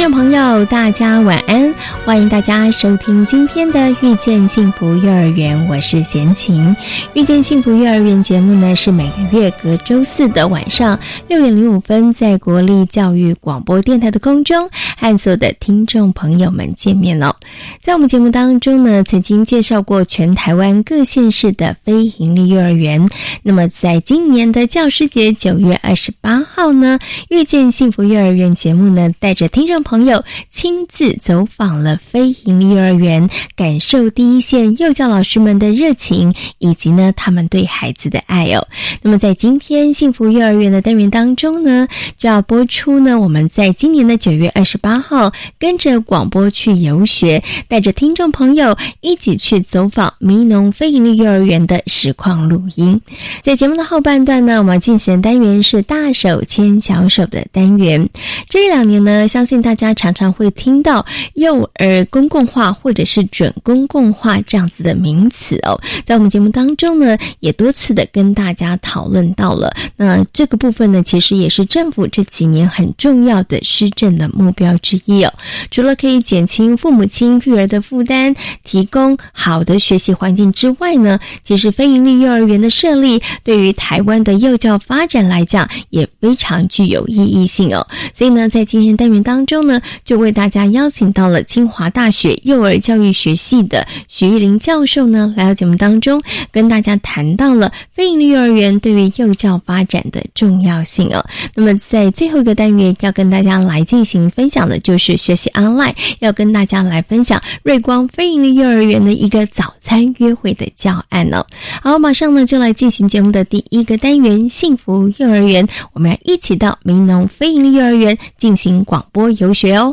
听众朋友，大家晚安！欢迎大家收听今天的《遇见幸福幼儿园》，我是贤琴。《遇见幸福幼儿园》节目呢，是每个月隔周四的晚上六点零五分，在国立教育广播电台的空中和所有的听众朋友们见面了。在我们节目当中呢，曾经介绍过全台湾各县市的非营利幼儿园。那么，在今年的教师节九月二十八号呢，《遇见幸福幼儿园》节目呢，带着听众。朋友亲自走访了非营利幼儿园，感受第一线幼教老师们的热情，以及呢他们对孩子的爱哦。那么在今天幸福幼儿园的单元当中呢，就要播出呢我们在今年的九月二十八号跟着广播去游学，带着听众朋友一起去走访迷农非营利幼儿园的实况录音。在节目的后半段呢，我们进行的单元是大手牵小手的单元。这两年呢，相信大。家常常会听到幼而公共化或者是准公共化这样子的名词哦，在我们节目当中呢，也多次的跟大家讨论到了。那这个部分呢，其实也是政府这几年很重要的施政的目标之一哦。除了可以减轻父母亲育儿的负担，提供好的学习环境之外呢，其实非营利幼儿园的设立，对于台湾的幼教发展来讲，也非常具有意义性哦。所以呢，在今天单元当中呢。就为大家邀请到了清华大学幼儿教育学系的徐玉玲教授呢，来到节目当中，跟大家谈到了非营利幼儿园对于幼教发展的重要性哦。那么在最后一个单元要跟大家来进行分享的，就是学习 online，要跟大家来分享瑞光非营利幼儿园的一个早餐约会的教案哦。好，马上呢就来进行节目的第一个单元——幸福幼儿园，我们要一起到民农非营利幼儿园进行广播游。学哦。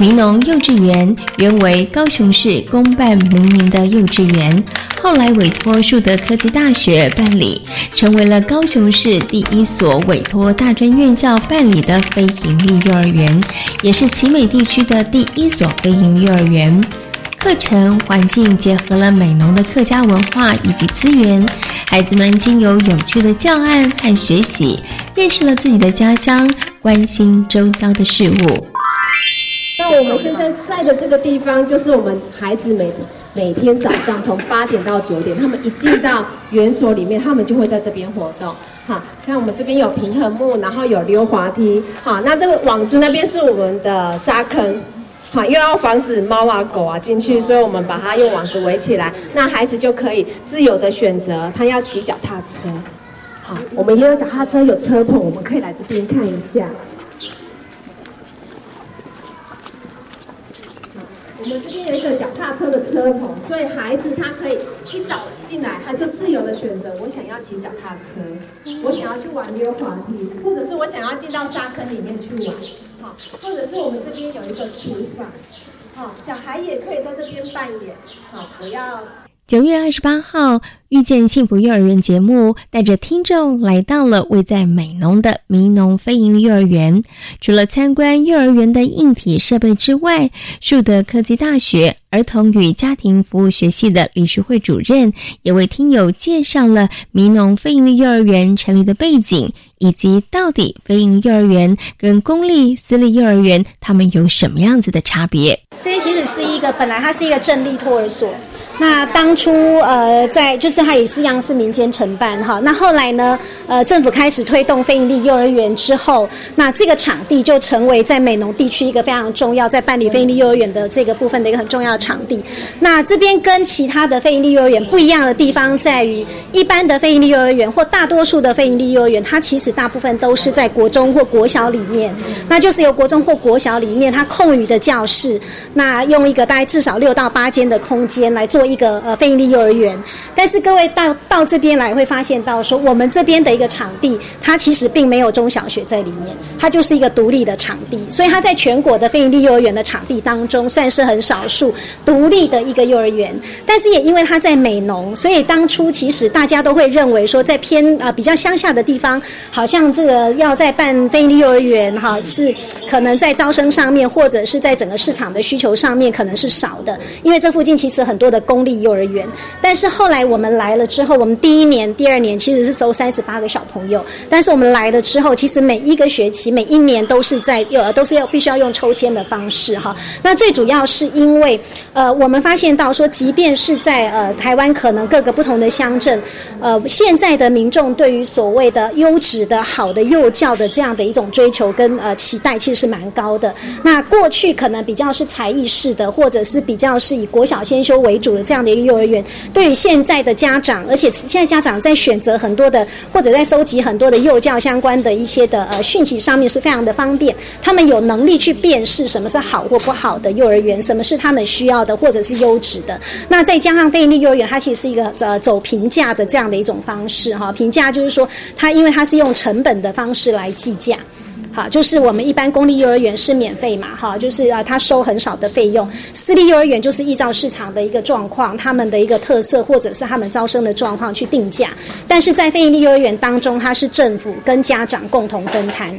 民农幼稚园原为高雄市公办民营的幼稚园，后来委托树德科技大学办理，成为了高雄市第一所委托大专院校办理的非营利幼儿园，也是奇美地区的第一所非营利幼儿园。课程环境结合了美浓的客家文化以及资源，孩子们经由有趣的教案和学习，认识了自己的家乡，关心周遭的事物。那我们现在在的这个地方，就是我们孩子每每天早上从八点到九点，他们一进到园所里面，他们就会在这边活动。好，像我们这边有平衡木，然后有溜滑梯。好，那这个网子那边是我们的沙坑。好，又要防止猫啊狗啊进去，所以我们把它用网子围起来。那孩子就可以自由的选择，他要骑脚踏车。好，我们也有脚踏车，有车棚，我们可以来这边看一下。我们这边有一个脚踏车的车棚，所以孩子他可以一早进来，他就自由的选择，我想要骑脚踏车，我想要去玩溜滑梯，或者是我想要进到沙坑里面去玩，好，或者是我们这边有一个厨房，好，小孩也可以在这边扮演，好，我要。九月二十八号。遇见幸福幼儿园节目带着听众来到了位在美浓的民农非营利幼儿园。除了参观幼儿园的硬体设备之外，树德科技大学儿童与家庭服务学系的理事会主任也为听友介绍了民农非营利幼儿园成立的背景，以及到底非营幼儿园跟公立私立幼儿园他们有什么样子的差别。这边其实是一个本来它是一个正立托儿所。那当初呃，在就是它也是一样是民间承办哈。那后来呢，呃，政府开始推动非营利幼儿园之后，那这个场地就成为在美浓地区一个非常重要，在办理非营利幼儿园的这个部分的一个很重要的场地。那这边跟其他的非营利幼儿园不一样的地方在于，一般的非营利幼儿园或大多数的非营利幼儿园，它其实大部分都是在国中或国小里面，那就是由国中或国小里面它空余的教室，那用一个大概 至少六到八间的空间来做。一个呃非营利幼儿园，但是各位到到这边来会发现到说，我们这边的一个场地，它其实并没有中小学在里面，它就是一个独立的场地，所以它在全国的非营利幼儿园的场地当中，算是很少数独立的一个幼儿园。但是也因为它在美农，所以当初其实大家都会认为说，在偏啊比较乡下的地方，好像这个要在办非营利幼儿园哈，是可能在招生上面，或者是在整个市场的需求上面，可能是少的，因为这附近其实很多的公公立幼儿园，但是后来我们来了之后，我们第一年、第二年其实是收三十八个小朋友，但是我们来了之后，其实每一个学期、每一年都是在幼儿都是要必须要用抽签的方式哈。那最主要是因为，呃，我们发现到说，即便是在呃台湾可能各个不同的乡镇，呃，现在的民众对于所谓的优质的好的幼教的这样的一种追求跟呃期待，其实是蛮高的。那过去可能比较是才艺式的，或者是比较是以国小先修为主的。这样的一个幼儿园，对于现在的家长，而且现在家长在选择很多的，或者在收集很多的幼教相关的一些的呃讯息上面是非常的方便。他们有能力去辨识什么是好或不好的幼儿园，什么是他们需要的或者是优质的。那再加上非营利幼儿园，它其实是一个呃走评价的这样的一种方式哈。评价就是说，它因为它是用成本的方式来计价。好，就是我们一般公立幼儿园是免费嘛，哈，就是啊，他收很少的费用。私立幼儿园就是依照市场的一个状况，他们的一个特色或者是他们招生的状况去定价。但是在非营利幼儿园当中，它是政府跟家长共同分摊。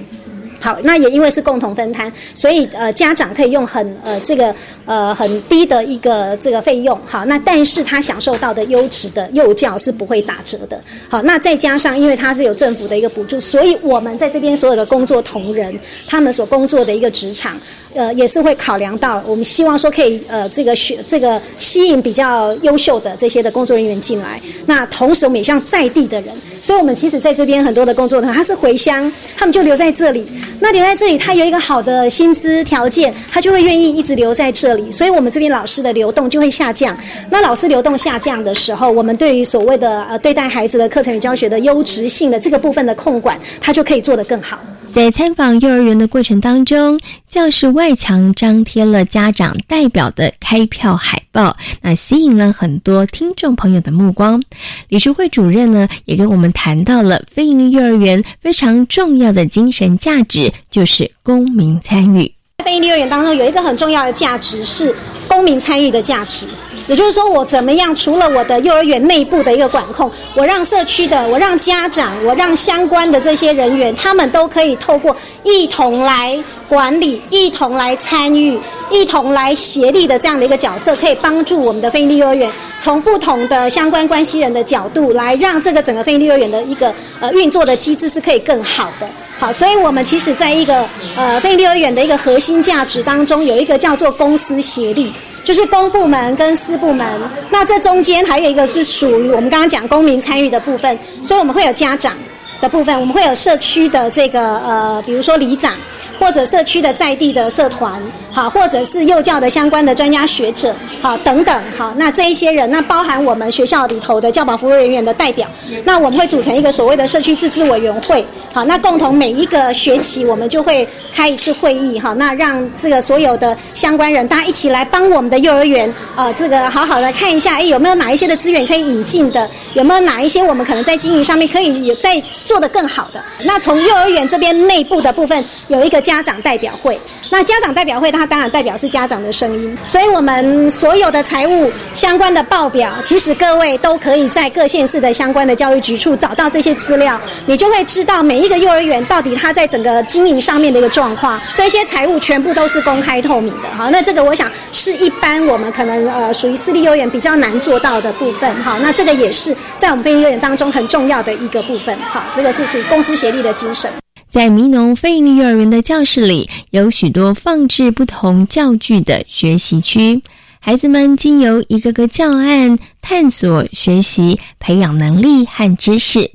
好，那也因为是共同分摊，所以呃家长可以用很呃这个呃很低的一个这个费用。好，那但是他享受到的优质的幼教是不会打折的。好，那再加上因为它是有政府的一个补助，所以我们在这边所有的工作同仁，他们所工作的一个职场，呃也是会考量到，我们希望说可以呃这个学这个吸引比较优秀的这些的工作人员进来。那同时我们也希望在地的人，所以我们其实在这边很多的工作人员他是回乡，他们就留在这里。那留在这里，他有一个好的薪资条件，他就会愿意一直留在这里。所以，我们这边老师的流动就会下降。那老师流动下降的时候，我们对于所谓的呃对待孩子的课程与教学的优质性的这个部分的控管，他就可以做得更好。在参访幼儿园的过程当中，教室外墙张贴了家长代表的开票海报，那吸引了很多听众朋友的目光。理事会主任呢，也跟我们谈到了非营利幼儿园非常重要的精神价值，就是公民参与。非营利幼儿园当中有一个很重要的价值是公民参与的价值。也就是说，我怎么样？除了我的幼儿园内部的一个管控，我让社区的，我让家长，我让相关的这些人员，他们都可以透过一同来管理、一同来参与、一同来协力的这样的一个角色，可以帮助我们的非利幼儿园从不同的相关关系人的角度来让这个整个非利幼儿园的一个呃运作的机制是可以更好的。好，所以我们其实在一个呃非利幼儿园的一个核心价值当中，有一个叫做公私协力。就是公部门跟私部门，那这中间还有一个是属于我们刚刚讲公民参与的部分，所以我们会有家长的部分，我们会有社区的这个呃，比如说里长。或者社区的在地的社团，好，或者是幼教的相关的专家学者，好，等等，好，那这一些人，那包含我们学校里头的教保服务人员的代表，那我们会组成一个所谓的社区自治委员会，好，那共同每一个学期我们就会开一次会议，哈，那让这个所有的相关人大家一起来帮我们的幼儿园，啊，这个好好的看一下，哎，有没有哪一些的资源可以引进的，有没有哪一些我们可能在经营上面可以有在做的更好的，那从幼儿园这边内部的部分有一个。家长代表会，那家长代表会他，当然代表是家长的声音，所以我们所有的财务相关的报表，其实各位都可以在各县市的相关的教育局处找到这些资料，你就会知道每一个幼儿园到底它在整个经营上面的一个状况，这些财务全部都是公开透明的。好，那这个我想是一般我们可能呃属于私立幼儿园比较难做到的部分。好，那这个也是在我们非营幼儿园当中很重要的一个部分。好，这个是属于公司协力的精神。在迷农非营利幼儿园的教室里，有许多放置不同教具的学习区，孩子们经由一个个教案探索、学习、培养能力和知识。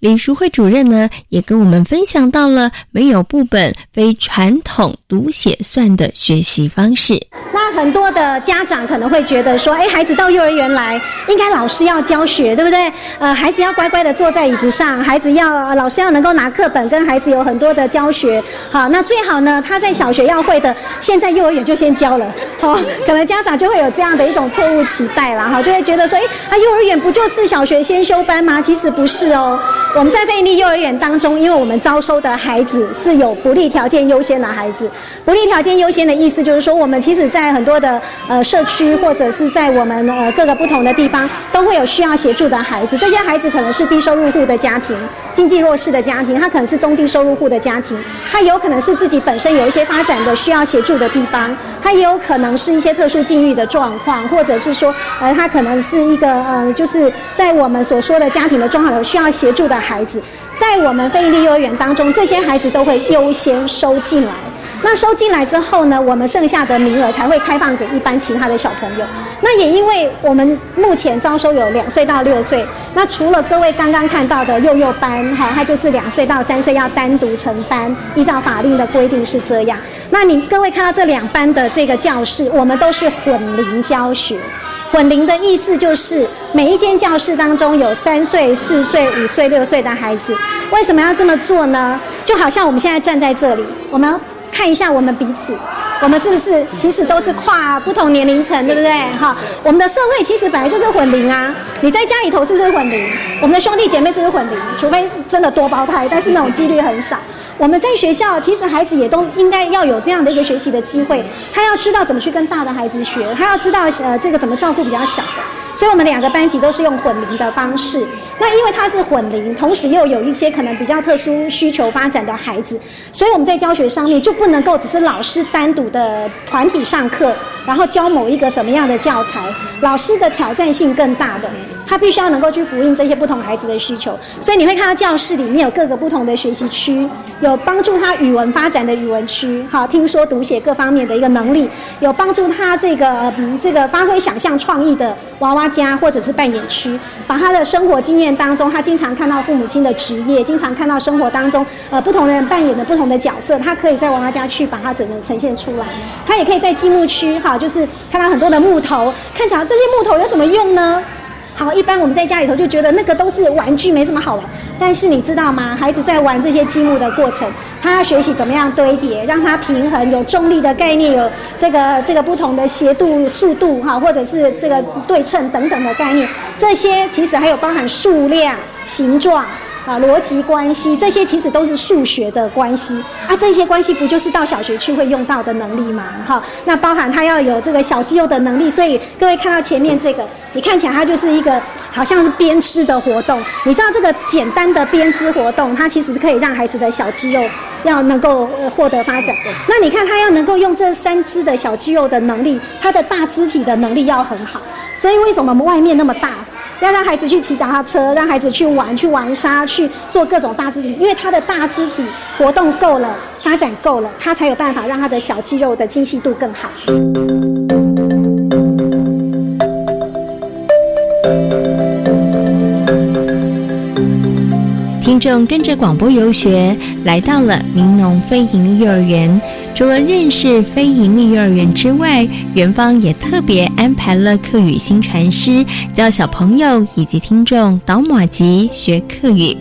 李淑慧主任呢，也跟我们分享到了没有部本、非传统读写算的学习方式。那很多的家长可能会觉得说，哎，孩子到幼儿园来，应该老师要教学，对不对？呃，孩子要乖乖的坐在椅子上，孩子要老师要能够拿课本跟孩子有很多的教学。好，那最好呢，他在小学要会的，现在幼儿园就先教了。好，可能家长就会有这样的一种错误期待了哈，就会觉得说，哎，啊，幼儿园不就是小学先修班吗？其实不是哦。我们在费力幼儿园当中，因为我们招收的孩子是有不利条件优先的孩子。不利条件优先的意思就是说，我们其实在很多的呃社区或者是在我们呃各个不同的地方，都会有需要协助的孩子。这些孩子可能是低收入户的家庭、经济弱势的家庭，他可能是中低收入户的家庭，他有可能是自己本身有一些发展的需要协助的地方，他也有可能是一些特殊境遇的状况，或者是说呃他可能是一个呃就是在我们所说的家庭的状况有需要协助的。孩子在我们非营利幼儿园当中，这些孩子都会优先收进来。那收进来之后呢，我们剩下的名额才会开放给一般其他的小朋友。那也因为我们目前招收有两岁到六岁，那除了各位刚刚看到的幼幼班，哈，它就是两岁到三岁要单独成班，依照法令的规定是这样。那你各位看到这两班的这个教室，我们都是混龄教学。混龄的意思就是每一间教室当中有三岁、四岁、五岁、六岁的孩子。为什么要这么做呢？就好像我们现在站在这里，我们看一下我们彼此，我们是不是其实都是跨不同年龄层，对不对？哈，我们的社会其实本来就是混龄啊。你在家里头是不是混龄？我们的兄弟姐妹是不是混龄？除非真的多胞胎，但是那种几率很少。我们在学校，其实孩子也都应该要有这样的一个学习的机会。他要知道怎么去跟大的孩子学，他要知道呃这个怎么照顾比较小的。所以我们两个班级都是用混龄的方式。那因为他是混龄，同时又有一些可能比较特殊需求发展的孩子，所以我们在教学上面就不能够只是老师单独的团体上课，然后教某一个什么样的教材。老师的挑战性更大的，他必须要能够去呼应这些不同孩子的需求。所以你会看到教室里面有各个不同的学习区，有帮助他语文发展的语文区，哈，听说读写各方面的一个能力，有帮助他这个这个发挥想象创意的娃娃家或者是扮演区，把他的生活经验。当中，他经常看到父母亲的职业，经常看到生活当中呃不同人扮演的不同的角色，他可以在娃娃家去把它整个呈现出来。他也可以在积木区哈，就是看到很多的木头，看起来这些木头有什么用呢？好，一般我们在家里头就觉得那个都是玩具，没什么好玩。但是你知道吗？孩子在玩这些积木的过程，他要学习怎么样堆叠，让他平衡，有重力的概念，有这个这个不同的斜度、速度哈，或者是这个对称等等的概念。这些其实还有包含数量、形状。啊，逻辑关系这些其实都是数学的关系啊，这些关系不就是到小学去会用到的能力吗？哈，那包含他要有这个小肌肉的能力，所以各位看到前面这个，你看起来它就是一个好像是编织的活动。你知道这个简单的编织活动，它其实是可以让孩子的小肌肉要能够获得发展。那你看他要能够用这三只的小肌肉的能力，他的大肢体的能力要很好。所以为什么我们外面那么大？要让孩子去骑脚踏车，让孩子去玩、去玩沙、去做各种大肢体，因为他的大肢体活动够了，发展够了，他才有办法让他的小肌肉的精细度更好。听众跟着广播游学来到了民农非营利幼儿园。除了认识非营利幼儿园之外，园方也特别安排了课语新传师教小朋友以及听众导马吉学课语。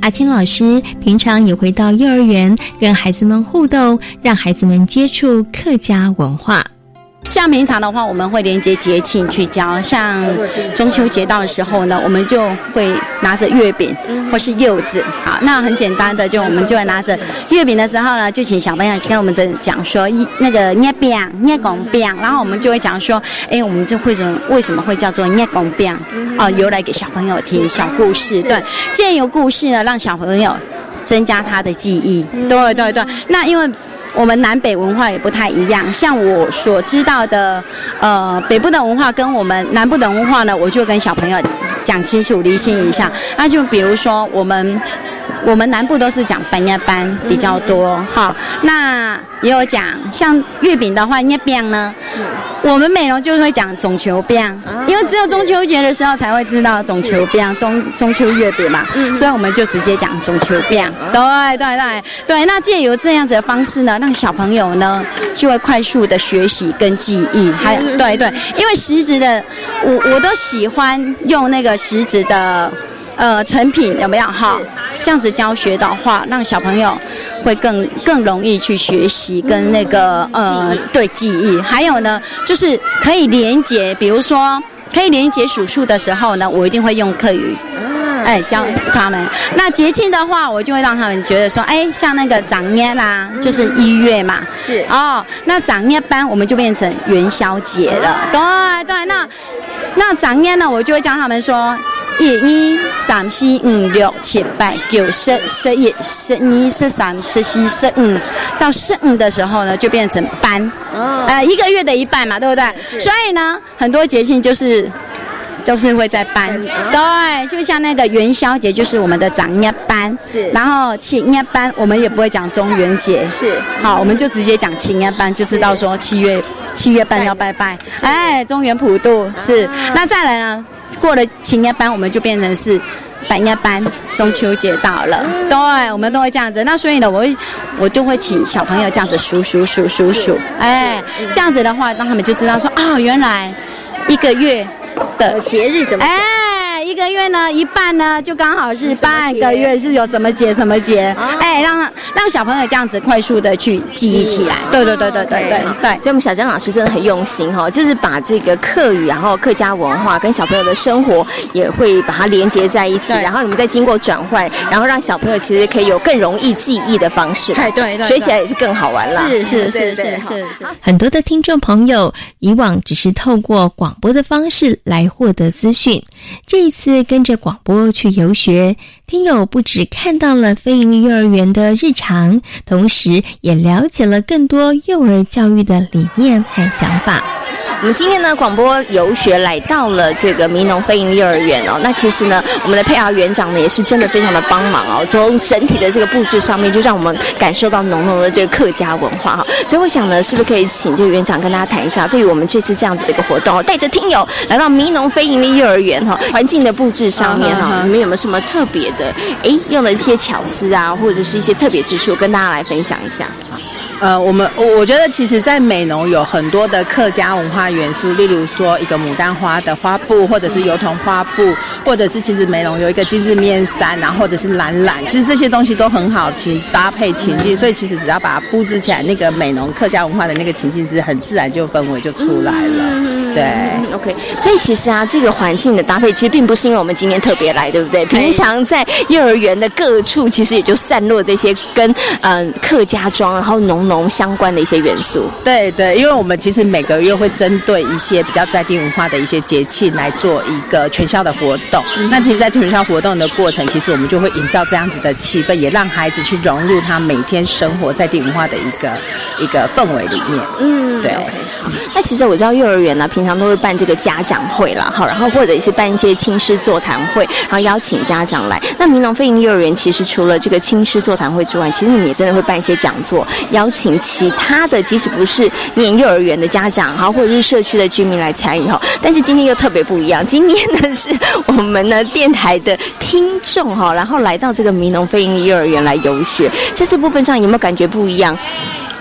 阿青老师平常也会到幼儿园跟孩子们互动，让孩子们接触客家文化。像平常的话，我们会连接节庆去教。像中秋节到的时候呢，我们就会拿着月饼或是柚子。好，那很简单的，就我们就会拿着月饼的时候呢，就请小朋友跟我们这讲说那个捏饼、捏拱饼，然后我们就会讲说，哎，我们就会什么为什么会叫做捏拱饼？哦，由来给小朋友听小故事，对，借由故事呢，让小朋友增加他的记忆。对对对，那因为。我们南北文化也不太一样，像我所知道的，呃，北部的文化跟我们南部的文化呢，我就跟小朋友讲清楚、厘清一下。那就比如说，我们我们南部都是讲班呀班比较多，哈。那也有讲，像月饼的话，月饼呢，我们美容就会讲中秋饼，因为只有中秋节的时候才会知道中秋饼，中中秋月饼嘛，所以我们就直接讲中秋饼。对对对对，那借由这样子的方式呢，让小朋友呢就会快速的学习跟记忆，还有对对，因为实指的，我我都喜欢用那个实指的。呃，成品有没有哈？这样子教学的话，让小朋友会更更容易去学习跟那个呃对记忆。还有呢，就是可以连接，比如说可以连接数数的时候呢，我一定会用课语，哎教他们。那节庆的话，我就会让他们觉得说，哎，像那个长年啦，就是一月嘛，是哦。那长年班我们就变成元宵节了，对对。那那长年呢，我就会教他们说。一、二、三、四、五、六、七、八、九、十、十一、十二、十三、十四、十五，到十五的时候呢，就变成班，呃，一个月的一半嘛，对不对？所以呢，很多节庆就是，就是会在班，对，就像那个元宵节就是我们的长夜班，是，然后青夜班我们也不会讲中元节，是，好，我们就直接讲青夜班，就知道说七月七月半要拜拜，哎，中原普渡是，那再来呢？过了青年班，我们就变成是半夜班。中秋节到了，对，我们都会这样子。那所以呢，我会我就会请小朋友这样子数数数数数，哎，这样子的话，让他们就知道说，哦，原来一个月的节日怎么？一个月呢，一半呢，就刚好是半个月是有什么节什么节，哎，让让小朋友这样子快速的去记忆起来。对对对对对对对。所以，我们小江老师真的很用心哈，就是把这个客语，然后客家文化跟小朋友的生活也会把它连接在一起，然后你们再经过转换，然后让小朋友其实可以有更容易记忆的方式。对对对，学起来也是更好玩了。是是是是是是。很多的听众朋友以往只是透过广播的方式来获得资讯，这一次跟着广。播去游学，听友不止看到了非营利幼儿园的日常，同时也了解了更多幼儿教育的理念和想法。我们今天呢，广播游学来到了这个迷农飞营幼儿园哦。那其实呢，我们的佩瑶园长呢，也是真的非常的帮忙哦。从整体的这个布置上面，就让我们感受到浓浓的这个客家文化哈。所以我想呢，是不是可以请这个园长跟大家谈一下，对于我们这次这样子的一个活动，带着听友来到迷农飞营利幼儿园哈，环境的布置上面哈，你们有没有什么特别的？哎，用了一些巧思啊，或者是一些特别之处，跟大家来分享一下。呃，我们我我觉得其实，在美浓有很多的客家文化元素，例如说一个牡丹花的花布，或者是油桐花布，或者是其实美浓有一个精致面衫，然后或者是蓝蓝，其实这些东西都很好情搭配情境，所以其实只要把它布置起来，那个美浓客家文化的那个情境是很自然就氛围就出来了。对，OK，所以其实啊，这个环境的搭配其实并不是因为我们今天特别来，对不对？平常在幼儿园的各处，其实也就散落这些跟嗯客家庄，然后浓。农相关的一些元素，对对，因为我们其实每个月会针对一些比较在地文化的一些节庆来做一个全校的活动。那其实，在全校活动的过程，其实我们就会营造这样子的气氛，也让孩子去融入他每天生活在地文化的一个一个氛围里面。嗯，对。好，那其实我知道幼儿园呢，平常都会办这个家长会啦，好，然后或者是办一些亲师座谈会，然后邀请家长来。那明龙飞鹰幼儿园其实除了这个亲师座谈会之外，其实你们也真的会办一些讲座，邀请。请其他的，即使不是念幼儿园的家长哈，或者是社区的居民来参与哈，但是今天又特别不一样。今天呢，是我们呢电台的听众哈，然后来到这个迷农飞鹰幼儿园来游学，在这部分上有没有感觉不一样？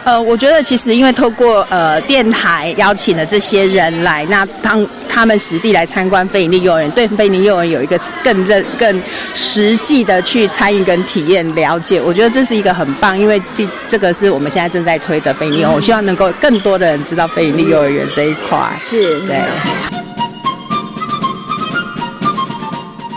呃，我觉得其实因为透过呃电台邀请了这些人来，那当他们实地来参观非营利幼儿园，对非营利幼儿园有一个更认、更实际的去参与跟体验了解，我觉得这是一个很棒，因为第这个是我们现在正在推的非营利幼儿园，我希望能够更多的人知道非营利幼儿园这一块。是，对。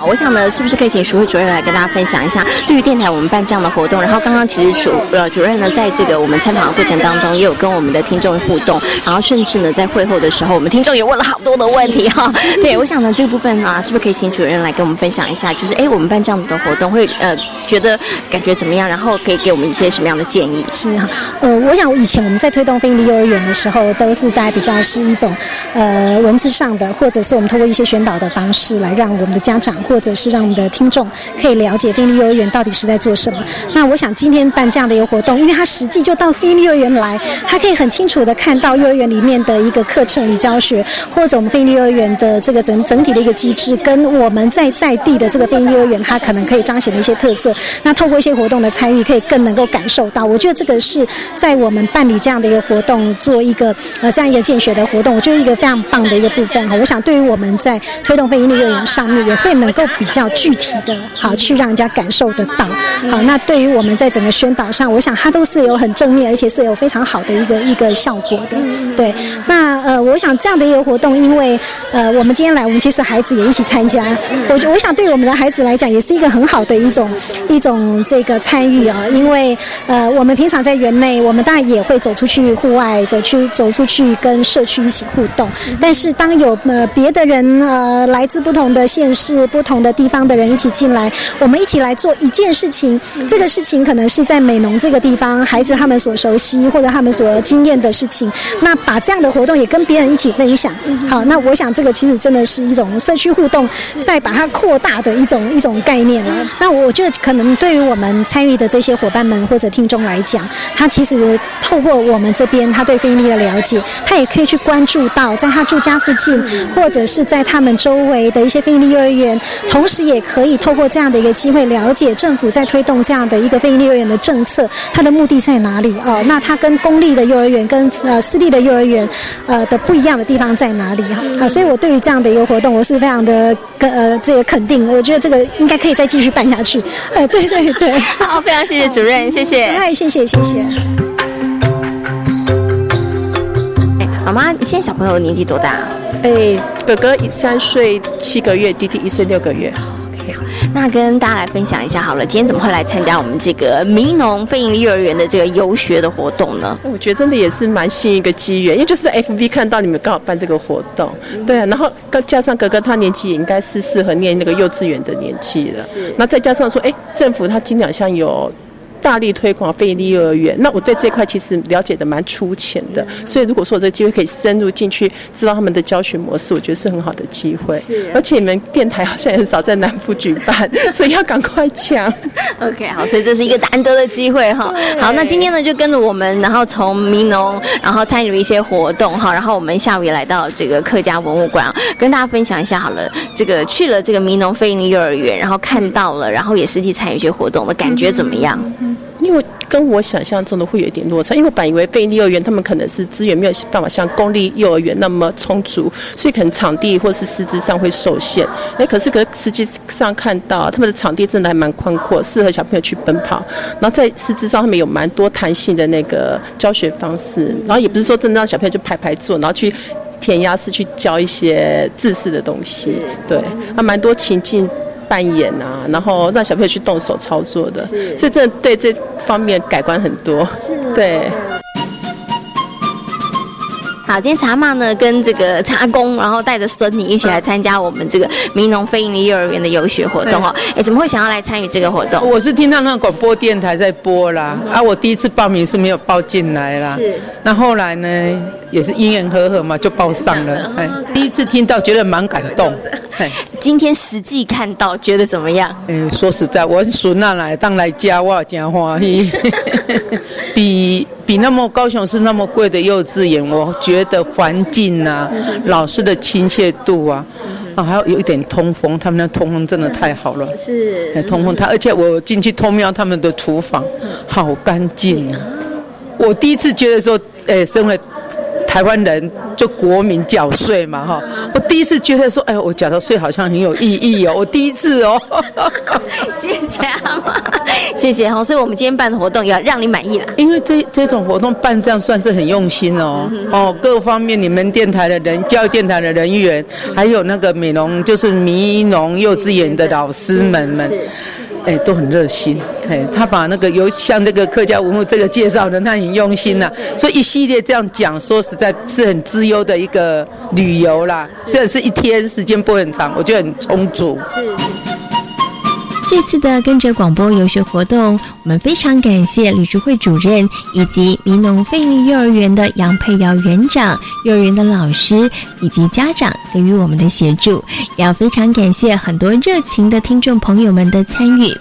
我想呢，是不是可以请徐慧主任来跟大家分享一下，对于电台我们办这样的活动，然后刚刚其实主呃主任呢，在这个我们采访的过程当中，也有跟我们的听众互动，然后甚至呢，在会后的时候，我们听众也问了好多的问题哈。对，我想呢，这个部分啊，是不是可以请主任来跟我们分享一下，就是哎，我们办这样子的活动会呃觉得感觉怎么样？然后可以给我们一些什么样的建议？是啊，呃，我想以前我们在推动非营利幼儿园的时候，都是大家比较是一种呃文字上的，或者是我们通过一些宣导的方式来让我们的家长或者是让我们的听众可以了解菲利幼儿园到底是在做什么。那我想今天办这样的一个活动，因为他实际就到菲利幼儿园来，他可以很清楚的看到幼儿园里面的一个课程与教学，或者我们菲利幼儿园的这个整整体的一个机制，跟我们在在地的这个菲利幼儿园，它可能可以彰显的一些特色。那透过一些活动的参与，可以更能够感受到。我觉得这个是在我们办理这样的一个活动，做一个呃这样一个见学的活动，我觉得一个非常棒的一个部分哈。我想对于我们在推动菲利幼儿园上面，也会能够比较具体的好去让人家感受得到。好，那对于我们在整个宣导上，我想它都是有很正面，而且是有非常好的一个一个效果的。对，那呃，我想这样的一个活动，因为呃，我们今天来，我们其实孩子也一起参加。我我想对我们的孩子来讲，也是一个很好的一种一种这个参与啊，因为呃，我们平常在园内，我们当然也会走出去户外，走去走出去跟社区一起互动。但是当有呃别的人呃来自不同的县市、不同的地方的人一起进来，我们一起来做一件事情，这个事情可能是在美浓这个地方孩子他们所熟悉或者他们所经验的事情，那把这样的活动也跟别人一起分享。好，那我想这个其实真的是一种社区互动，再把它扩大的一种一种概念了。那我觉得可能对于我们参与的这些伙伴们或者听众来讲，他其实透过我们这边他对菲利的了解，他也可以去关注到在他住家附近或者是在他们周围的一些菲利幼儿园，同时也可以透过这样的一个机会了解政府在推动这样的一个非营利幼儿园的政策，它的目的在哪里哦？那它跟公立的幼儿园跟呃私立的幼儿园呃的不一样的地方在哪里哈？啊，所以我对于这样的一个活动，我是非常的跟呃这个肯定，我觉得这个应该可以再继续办下去。呃，对对对，好，非常谢谢主任，谢谢，哎，谢谢谢谢。妈妈，你现在小朋友年纪多大？哎，哥哥三岁七个月，弟弟一岁六个月。OK，好，那跟大家来分享一下好了，今天怎么会来参加我们这个迷农非营利幼儿园的这个游学的活动呢？我觉得真的也是蛮幸运一个机缘，因为就是在 FB 看到你们刚好办这个活动，对啊，然后加上哥哥他年纪也应该是适合念那个幼稚园的年纪了，是，那再加上说，哎，政府他今年好像有。大力推广非营利幼儿园，那我对这块其实了解的蛮粗浅的，所以如果说这个机会可以深入进去，知道他们的教学模式，我觉得是很好的机会。是，而且你们电台好像也很少在南部举办，所以要赶快抢。OK，好，所以这是一个难得的机会哈。好，那今天呢就跟着我们，然后从民农，然后参与一些活动哈，然后我们下午也来到这个客家文物馆，跟大家分享一下好了。这个去了这个民农非营利幼儿园，然后看到了，然后也实际参与一些活动的感觉怎么样？因为跟我想象中的会有一点落差，因为我本以为非利幼儿园他们可能是资源没有办法像公立幼儿园那么充足，所以可能场地或是师资上会受限。哎，可是可实际上看到他们的场地真的还蛮宽阔，适合小朋友去奔跑。然后在师资上他们有蛮多弹性的那个教学方式，然后也不是说真的让小朋友就排排坐，然后去填鸭式去教一些字式的东西。对，还蛮多情境。扮演啊，然后让小朋友去动手操作的，所以这对这方面改观很多。是，对。好，今天茶妈呢跟这个茶公，然后带着孙女一起来参加我们这个民农非营利幼儿园的游学活动哦。哎，怎么会想要来参与这个活动？我是听到那个广播电台在播啦，啊，我第一次报名是没有报进来啦。是。那后来呢，也是因缘和合嘛，就报上了。哎，第一次听到觉得蛮感动。哎，今天实际看到觉得怎么样？哎，说实在，我是孙啊来当来家，我真欢喜。比。比那么高雄市那么贵的幼稚园，我觉得环境啊、老师的亲切度啊，啊，还有有一点通风，他们那通风真的太好了。是，通风，他而且我进去偷瞄他们的厨房，好干净啊！我第一次觉得说，哎，身为。台湾人就国民缴税嘛，哈！我第一次觉得说，哎，我缴的税好像很有意义哦，我第一次哦。谢谢阿妈，谢谢哈。所以我们今天办的活动要让你满意了，因为这这种活动办这样算是很用心哦。哦，各方面你们电台的人、教育电台的人员，还有那个美容就是迷农幼稚园的老师们们。哎，都很热心。哎，他把那个有像这个客家文物这个介绍的，他很用心呐。所以一系列这样讲，说实在是很自由的一个旅游啦。虽然是一天时间不会很长，我觉得很充足。是。这次的跟着广播游学活动，我们非常感谢李淑慧主任以及民农费力幼儿园的杨佩瑶园长、幼儿园的老师以及家长给予我们的协助，也要非常感谢很多热情的听众朋友们的参与。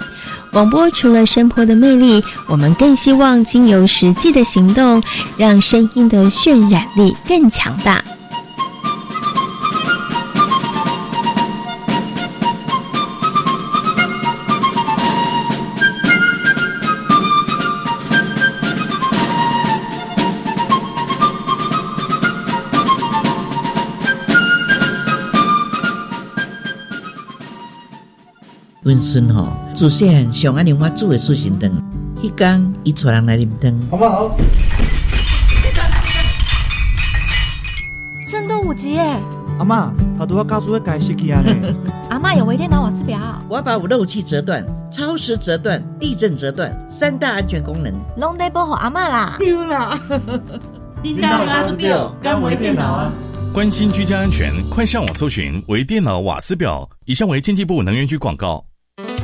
广播除了声波的魅力，我们更希望经由实际的行动，让声音的渲染力更强大。温孙吼，祖先上爱莲花煮的素心汤，迄天伊带人来啉汤。好不好？震动五级耶！阿妈，他都要告诉我该失去啊呢。阿妈有微电脑瓦斯表，我要把漏气折断、超时折断、地震折断三大安全功能，拢得保护阿妈啦。丢啦！叮当瓦斯表，干微电脑啊！关心居家安全，快上网搜寻微电脑瓦斯表。以上为经济部能源局广告。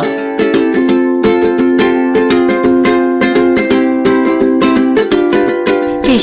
手。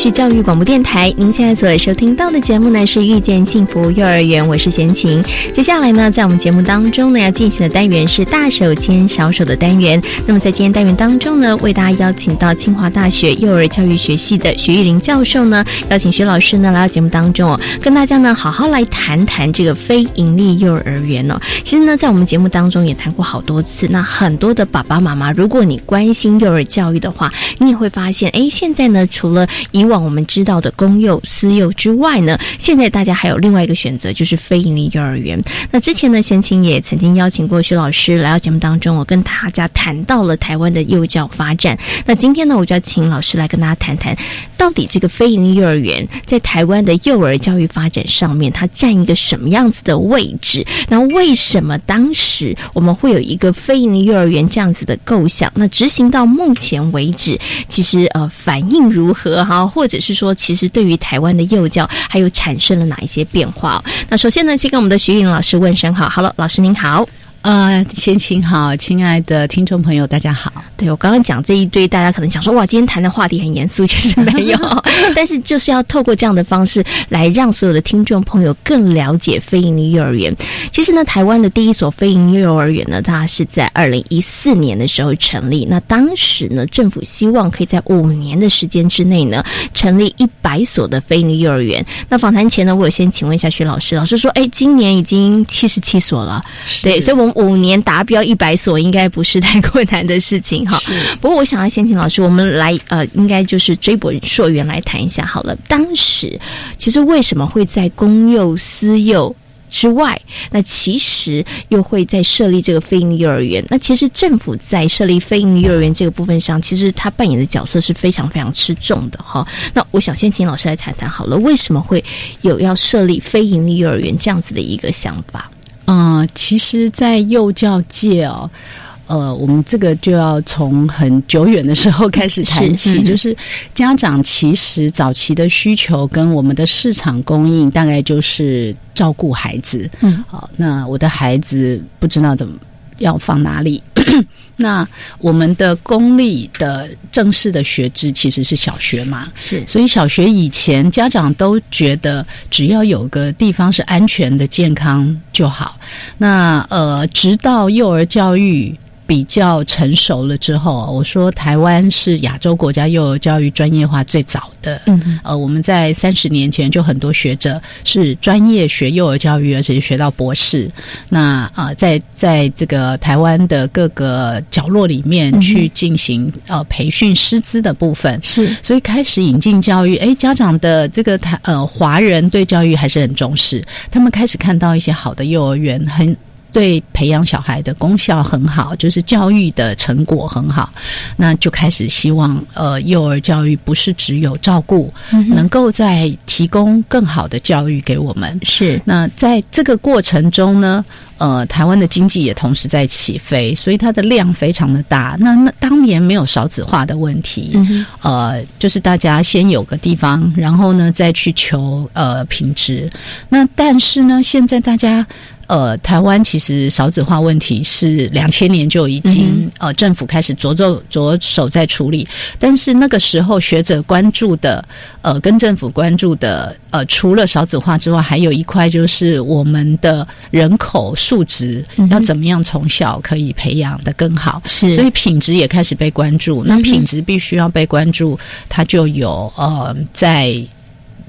是教育广播电台，您现在所收听到的节目呢是遇见幸福幼儿园，我是贤琴。接下来呢，在我们节目当中呢要进行的单元是大手牵小手的单元。那么在今天单元当中呢，为大家邀请到清华大学幼儿教育学系的徐玉玲教授呢，邀请徐老师呢来到节目当中哦，跟大家呢好好来谈谈这个非盈利幼儿园哦。其实呢，在我们节目当中也谈过好多次，那很多的爸爸妈妈，如果你关心幼儿教育的话，你也会发现，哎，现在呢，除了以往我们知道的公幼、私幼之外呢，现在大家还有另外一个选择，就是非盈利幼儿园。那之前呢，贤清也曾经邀请过徐老师来到节目当中，我跟大家谈到了台湾的幼教发展。那今天呢，我就要请老师来跟大家谈谈，到底这个非盈利幼儿园在台湾的幼儿教育发展上面，它占一个什么样子的位置？那为什么当时我们会有一个非盈利幼儿园这样子的构想？那执行到目前为止，其实呃反应如何哈？或者是说，其实对于台湾的幼教还有产生了哪一些变化？那首先呢，先跟我们的徐颖老师问声好好了老师您好。呃，先请好，亲爱的听众朋友，大家好。对我刚刚讲这一堆，大家可能想说，哇，今天谈的话题很严肃，其实没有，但是就是要透过这样的方式来让所有的听众朋友更了解非营利幼儿园。其实呢，台湾的第一所非营利幼儿园呢，它是在二零一四年的时候成立。那当时呢，政府希望可以在五年的时间之内呢，成立一百所的非营利幼儿园。那访谈前呢，我有先请问一下徐老师，老师说，哎，今年已经七十七所了，对，所以我们。五年达标一百所应该不是太困难的事情哈。不过我想要先请老师，我们来呃，应该就是追本溯源来谈一下好了。当时其实为什么会在公幼、私幼之外，那其实又会在设立这个非营利幼儿园。那其实政府在设立非营利幼儿园这个部分上，其实他扮演的角色是非常非常吃重的哈。那我想先请老师来谈谈好了，为什么会有要设立非营利幼儿园这样子的一个想法？嗯，其实，在幼教界哦。呃，我们这个就要从很久远的时候开始谈起，就是家长其实早期的需求跟我们的市场供应，大概就是照顾孩子。嗯，好，那我的孩子不知道怎么要放哪里。那我们的公立的正式的学制其实是小学嘛，是，所以小学以前家长都觉得只要有个地方是安全的、健康就好。那呃，直到幼儿教育。比较成熟了之后，我说台湾是亚洲国家幼儿教育专业化最早的。嗯，呃，我们在三十年前就很多学者是专业学幼儿教育，而且学到博士。那啊，在在这个台湾的各个角落里面去进行呃培训师资的部分，是，所以开始引进教育。哎，家长的这个台呃华人对教育还是很重视，他们开始看到一些好的幼儿园很。对培养小孩的功效很好，就是教育的成果很好，那就开始希望呃幼儿教育不是只有照顾，能够在提供更好的教育给我们。是那在这个过程中呢，呃，台湾的经济也同时在起飞，所以它的量非常的大。那那当年没有少子化的问题，嗯呃，就是大家先有个地方，然后呢再去求呃品质。那但是呢，现在大家。呃，台湾其实少子化问题是两千年就已经呃政府开始着手着手在处理，但是那个时候学者关注的呃跟政府关注的呃除了少子化之外，还有一块就是我们的人口素质要怎么样从小可以培养的更好，是所以品质也开始被关注。那品质必须要被关注，它就有呃在。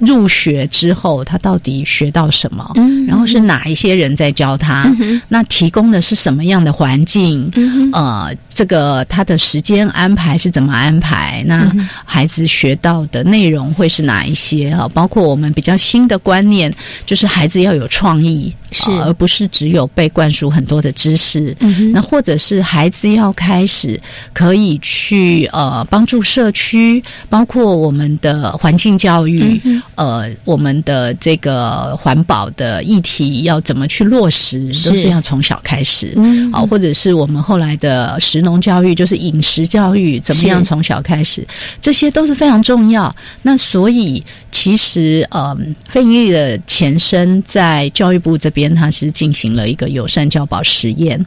入学之后，他到底学到什么？嗯，然后是哪一些人在教他？那提供的是什么样的环境？呃，这个他的时间安排是怎么安排？那孩子学到的内容会是哪一些？啊，包括我们比较新的观念，就是孩子要有创意，是而不是只有被灌输很多的知识。嗯，那或者是孩子要开始可以去呃帮助社区，包括我们的环境教育。呃，我们的这个环保的议题要怎么去落实，都是要从小开始。嗯，好，或者是我们后来的食农教育，就是饮食教育，怎么样从小开始，这些都是非常重要。那所以，其实呃，费盈利的前身在教育部这边，边它是进行了一个友善教保实验。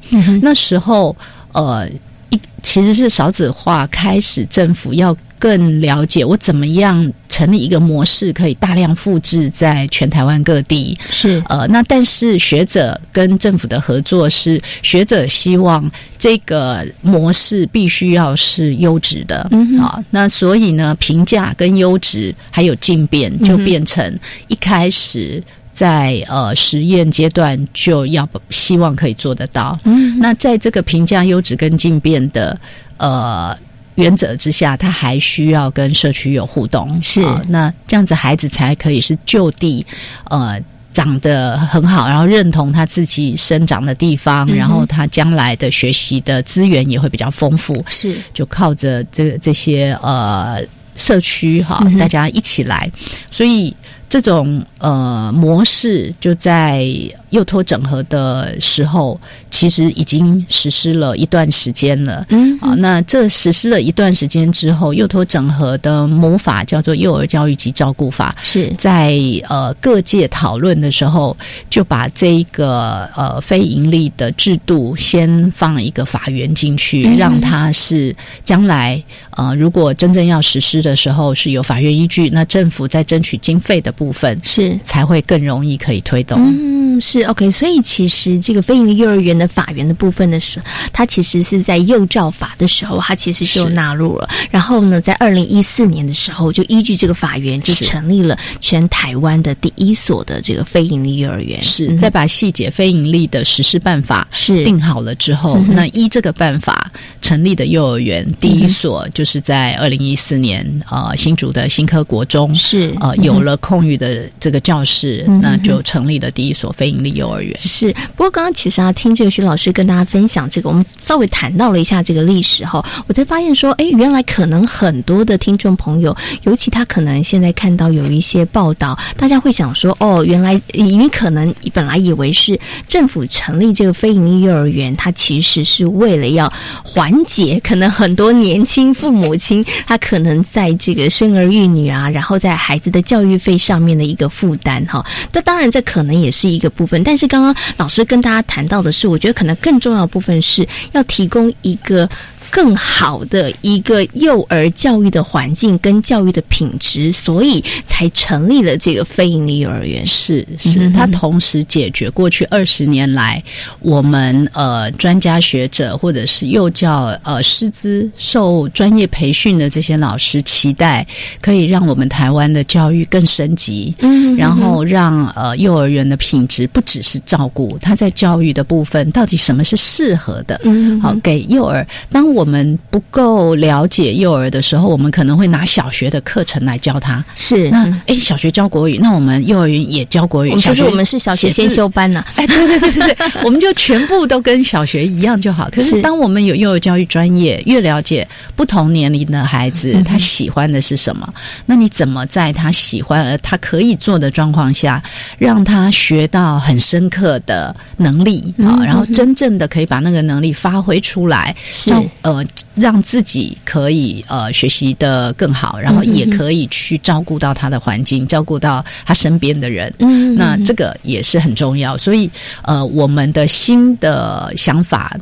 那时候，呃，一其实是少子化开始，政府要。更了解我怎么样成立一个模式，可以大量复制在全台湾各地。是呃，那但是学者跟政府的合作是，学者希望这个模式必须要是优质的。嗯，好，那所以呢，评价跟优质还有进变，就变成一开始在呃实验阶段就要希望可以做得到。嗯，那在这个评价优质跟进变的呃。原则之下，他还需要跟社区有互动，是。那这样子孩子才可以是就地，呃，长得很好，然后认同他自己生长的地方，然后他将来的学习的资源也会比较丰富，是。就靠着这这些呃社区哈，大家一起来，所以这种呃模式就在。幼托整合的时候，其实已经实施了一段时间了。嗯，啊，那这实施了一段时间之后，幼托整合的母法叫做幼儿教育及照顾法，是在呃各界讨论的时候，就把这一个呃非盈利的制度先放一个法源进去，让它是将来呃如果真正要实施的时候是有法院依据，那政府在争取经费的部分是才会更容易可以推动。嗯，是。OK，所以其实这个非营利幼儿园的法源的部分的时候，它其实是在幼教法的时候，它其实就纳入了。然后呢，在二零一四年的时候，就依据这个法源，就成立了全台湾的第一所的这个非营利幼儿园。是，再把细节非营利的实施办法是定好了之后，那依这个办法成立的幼儿园第一所，就是在二零一四年呃新竹的新科国中是呃有了空余的这个教室，嗯那就成立了第一所非营利幼儿园。是，不过刚刚其实啊，听这个徐老师跟大家分享这个，我们稍微谈到了一下这个历史哈，我才发现说，哎，原来可能很多的听众朋友，尤其他可能现在看到有一些报道，大家会想说，哦，原来你可能本来以为是政府成立这个非营利幼儿园，它其实是为了要缓解可能很多年轻父母亲他可能在这个生儿育女啊，然后在孩子的教育费上面的一个负担哈。这当然这可能也是一个部分，但是刚刚老师跟大家谈到的是，我觉得可能更重要的部分是要提供一个。更好的一个幼儿教育的环境跟教育的品质，所以才成立了这个非营利幼儿园。是是，它同时解决过去二十年来我们呃专家学者或者是幼教呃师资受专业培训的这些老师期待，可以让我们台湾的教育更升级，嗯然后让呃幼儿园的品质不只是照顾，他在教育的部分到底什么是适合的，嗯好给幼儿。当我们不够了解幼儿的时候，我们可能会拿小学的课程来教他。是那哎，小学教国语，那我们幼儿园也教国语。我们就是我们是小学先修班呐、哎，对对对对对，我们就全部都跟小学一样就好。可是是当我们有幼儿教育专业，越了解不同年龄的孩子，他喜欢的是什么，那你怎么在他喜欢而他可以做的状况下，让他学到很深刻的能力啊，然后真正的可以把那个能力发挥出来，是让呃让自己可以呃学习的更好，然后也可以去照顾到他的环境，照顾到他身边的人。嗯那这个也是很重要。所以呃，我们的新的想法。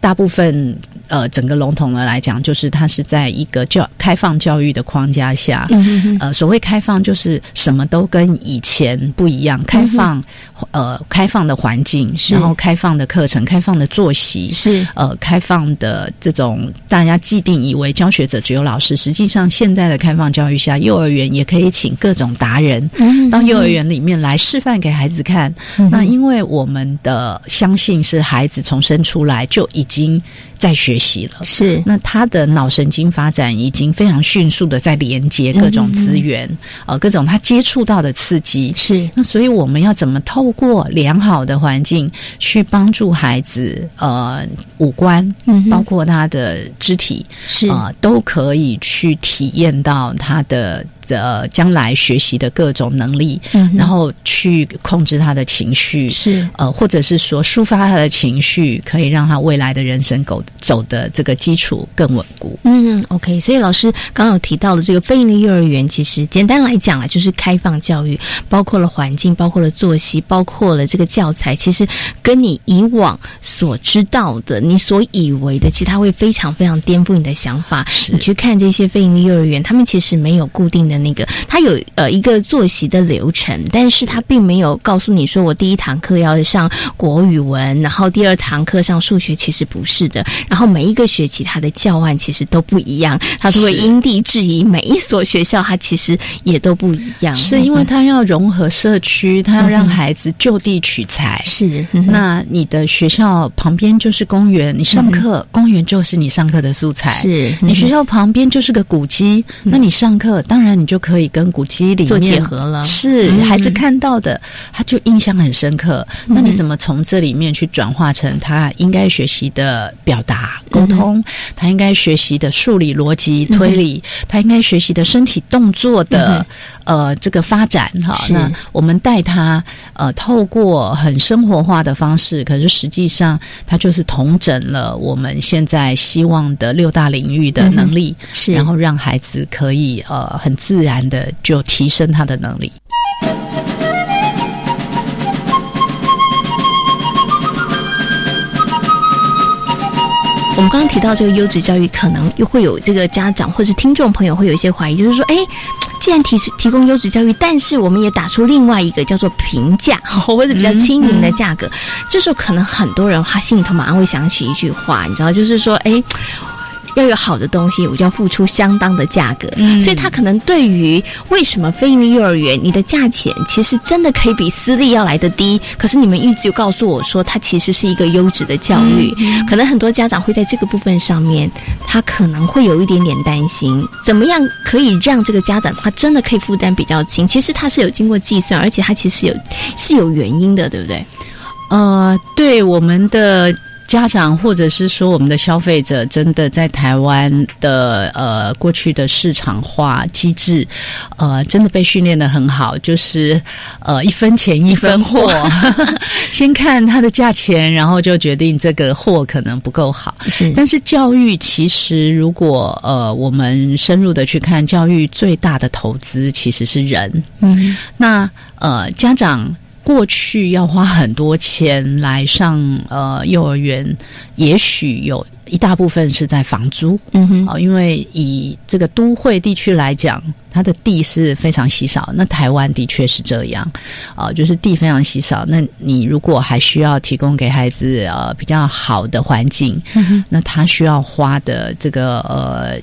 大部分呃，整个笼统的来讲，就是它是在一个教开放教育的框架下，嗯哼哼。呃，所谓开放就是什么都跟以前不一样，开放、呃开放的环境，是然后开放的课程，开放的作息，是。呃开放的这种大家既定以为教学者只有老师，实际上现在的开放教育下，幼儿园也可以请各种达人嗯到幼儿园里面来示范给孩子看。嗯那因为我们的相信是孩子从生出来就已经在学习了，是。那他的脑神经发展已经非常迅速的在连接各种资源，呃，各种他接触到的刺激。是。那所以我们要怎么透过良好的环境去帮助孩子，呃，五官，嗯包括他的肢体，是。呃，都可以去体验到他的。呃，将来学习的各种能力，嗯然后去控制他的情绪，是。呃，或者是说抒发他的情绪，可以让他未来的人生走走的这个基础更稳固。嗯，OK，所以老师刚刚有提到的这个非营利幼儿园，其实简单来讲啊，就是开放教育，包括了环境，包括了作息，包括了这个教材，其实跟你以往所知道的、你所以为的，其实它会非常非常颠覆你的想法。你去看这些非营利幼儿园，他们其实没有固定的那个，它有呃一个作息的流程，但是它并没有告诉你说我第一堂课要上国语文，然后第二堂课上数学，其实不是的。然后每一个学期它的教案其实都不一样，他都会因地制宜，每一所学校它其实也都不一样。是因为他要融合社区，他要让孩子就地取材。是，那你的学校旁边就是公园，你上课，公园就是你上课的素材。是你学校旁边就是个古迹，那你上课，当然你就可以跟古迹里面做结合了。是嗯孩子看到的，他就印象很深刻。那你怎么从这里面去转化成他应该学习的表达、沟通？他应该学习的数理、逻辑、推理？他应该学习的身体动作的呃这个发展？哈，那我们带他呃透过很生活化的方式，可是实际上他就是统整了我们现在希望的六大领域的能力，是然后让孩子可以呃很自然的就提升他的能力。我们刚刚提到这个优质教育，可能又会有这个家长或是听众朋友会有一些怀疑，就是说，哎，既然提提供优质教育，但是我们也打出另外一个叫做平价 或者比较亲民的价格，这时候可能很多人他心里头马上会想起一句话，你知道，就是说，哎。要有好的东西，我就要付出相当的价格。嗯所以他可能对于为什么非营利幼儿园你的价钱其实真的可以比私立要来的低，可是你们一直告诉我说它其实是一个优质的教育，可能很多家长会在这个部分上面，他可能会有一点点担心，怎么样可以让这个家长他真的可以负担比较轻？其实他是有经过计算，而且他其实有是有原因的，对不对？呃，对我们的家长或者是说我们的消费者，真的在台湾的呃过去的市场化机制，呃，真的被训练的很好，就是呃一分钱一分货，先看它的价钱，然后就决定这个货可能不够好。是，但是教育其实如果呃我们深入的去看，教育最大的投资其实是人。嗯，那呃家长。过去要花很多钱来上呃幼儿园，也许有一大部分是在房租，嗯哼，啊、因为以这个都会地区来讲，它的地是非常稀少。那台湾的确是这样，啊、就是地非常稀少。那你如果还需要提供给孩子呃比较好的环境，嗯那他需要花的这个呃。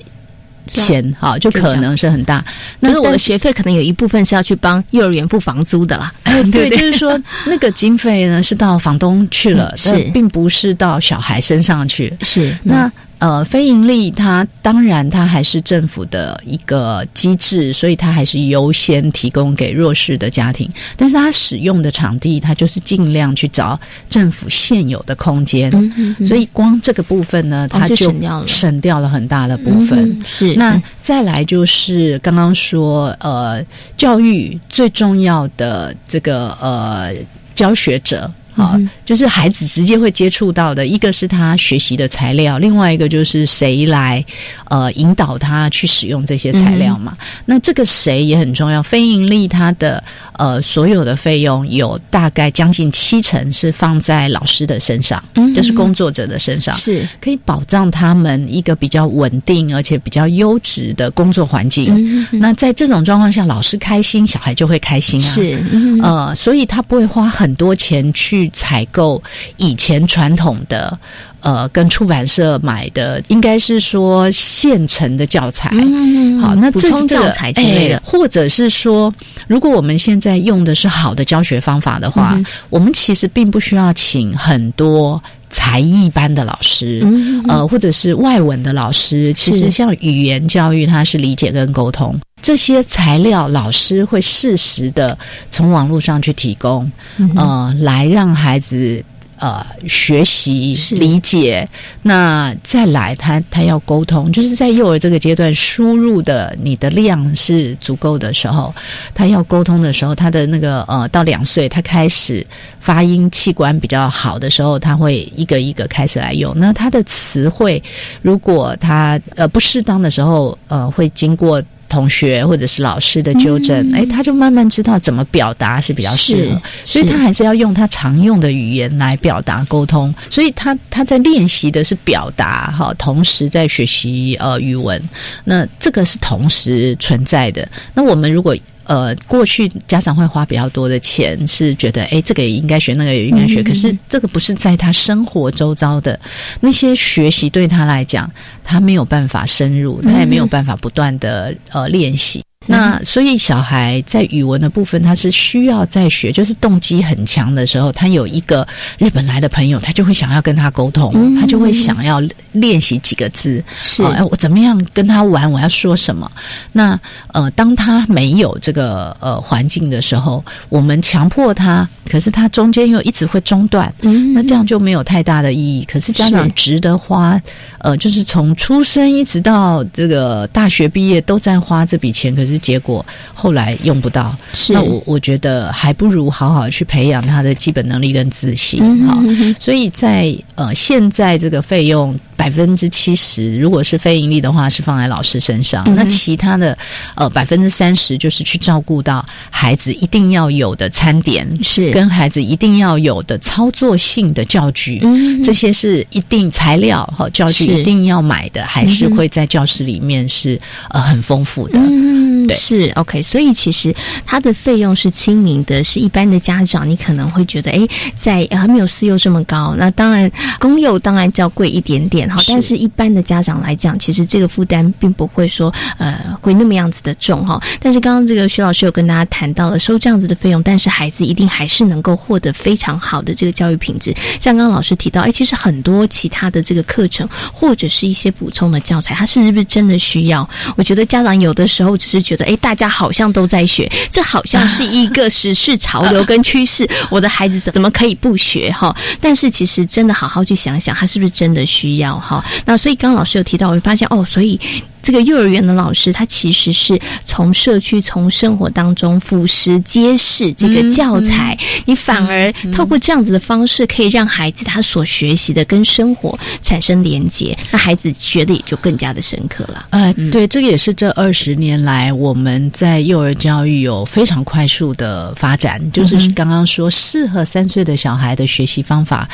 钱哈，就可能是很大。那是我的学费可能有一部分是要去帮幼儿园付房租的啦。哎，对，对就是说那个经费呢是到房东去了，嗯 是并不是到小孩身上去。是那呃，非盈利它当然它还是政府的一个机制，所以它还是优先提供给弱势的家庭。但是它使用的场地，它就是尽量去找政府现有的空间。嗯嗯嗯所以光这个部分呢，它就省掉了很大的部分。嗯是那再来就是刚刚说，呃，教育最重要的这个呃教学者。啊、嗯就是孩子直接会接触到的，一个是他学习的材料，另外一个就是谁来呃引导他去使用这些材料嘛。那这个谁也很重要。非盈利它的呃所有的费用有大概将近七成是放在老师的身上，嗯。就是工作者的身上，是。可以保障他们一个比较稳定而且比较优质的工作环境。那在这种状况下，老师开心，小孩就会开心啊。是嗯。呃，所以他不会花很多钱去采购以前传统的呃跟出版社买的，应该是说现成的教材。嗯好，那补这这个充教材之类的。哎或者是说，如果我们现在用的是好的教学方法的话，嗯我们其实并不需要请很多。才艺班的老师，嗯嗯呃，或者是外文的老师，其实像语言教育，它是理解跟沟通。这些材料，老师会适时的从网络上去提供，嗯呃，来让孩子呃学习理解。那再来他，他要沟通，就是在幼儿这个阶段，输入的你的量是足够的时候，他要沟通的时候，他的那个呃，到两岁，他开始发音器官比较好的时候，他会一个一个开始来用。那他的词汇，如果他呃不适当的时候，呃，会经过。同学或者是老师的纠正，哎、他就慢慢知道怎么表达是比较适合，所以他还是要用他常用的语言来表达沟通。所以他他在练习的是表达哈，同时在学习呃语文，那这个是同时存在的。那我们如果呃，过去家长会花比较多的钱，是觉得哎，这个也应该学，那个也应该学。嗯可是这个不是在他生活周遭的那些学习，对他来讲，他没有办法深入，他也没有办法不断的呃练习。那所以小孩在语文的部分，他是需要在学，就是动机很强的时候，他有一个日本来的朋友，他就会想要跟他沟通，嗯。他就会想要练习几个字，是。哦哎、我怎么样跟他玩，我要说什么？那呃，当他没有这个呃环境的时候，我们强迫他，可是他中间又一直会中断，嗯那这样就没有太大的意义。可是家长值得花，呃，就是从出生一直到这个大学毕业都在花这笔钱，可是结果后来用不到。是。那我我觉得还不如好好去培养他的基本能力跟自信嗯哈、所以在呃现在这个费用百分之七十，如果是非盈利的话，是放在老师身上，嗯那其他的呃百分之三十就是去照顾到孩子一定要有的餐点，是。跟孩子一定要有的操作性的教具，嗯这些是一定材料和教具一定要买的，还是会在教室里面是呃很丰富的。嗯，对是 OK，所以其实它的费用是亲民的，是一般的家长你可能会觉得，哎，在呃还没有私幼这么高，那当然公幼当然较贵一点点点哈，但是一般的家长来讲，其实这个负担并不会说呃会那么样子的重哈。但是刚刚这个徐老师有跟大家谈到了收这样子的费用，但是孩子一定还是能够获得非常好的这个教育品质。像刚刚老师提到，哎，其实很多其他的这个课程或者是一些补充的教材，它是不是真的需要？我觉得家长有的时候只是觉得，哎，大家好像都在学，这好像是一个时事潮流跟趋势，我的孩子怎怎么可以不学哈？但是其实真的好好去想想，他是不是真的需要哈？那所以刚刚老师有提到，我会发现哦，所以。这个幼儿园的老师，他其实是从社区、从生活当中俯拾皆是这个教材，你反而透过这样子的方式，可以让孩子他所学习的跟生活产生连结，那孩子学的也就更加的深刻了。呃，对，这个也是这二十年来我们在幼儿教育有非常快速的发展，就是刚刚说适合三岁的小孩的学习方法，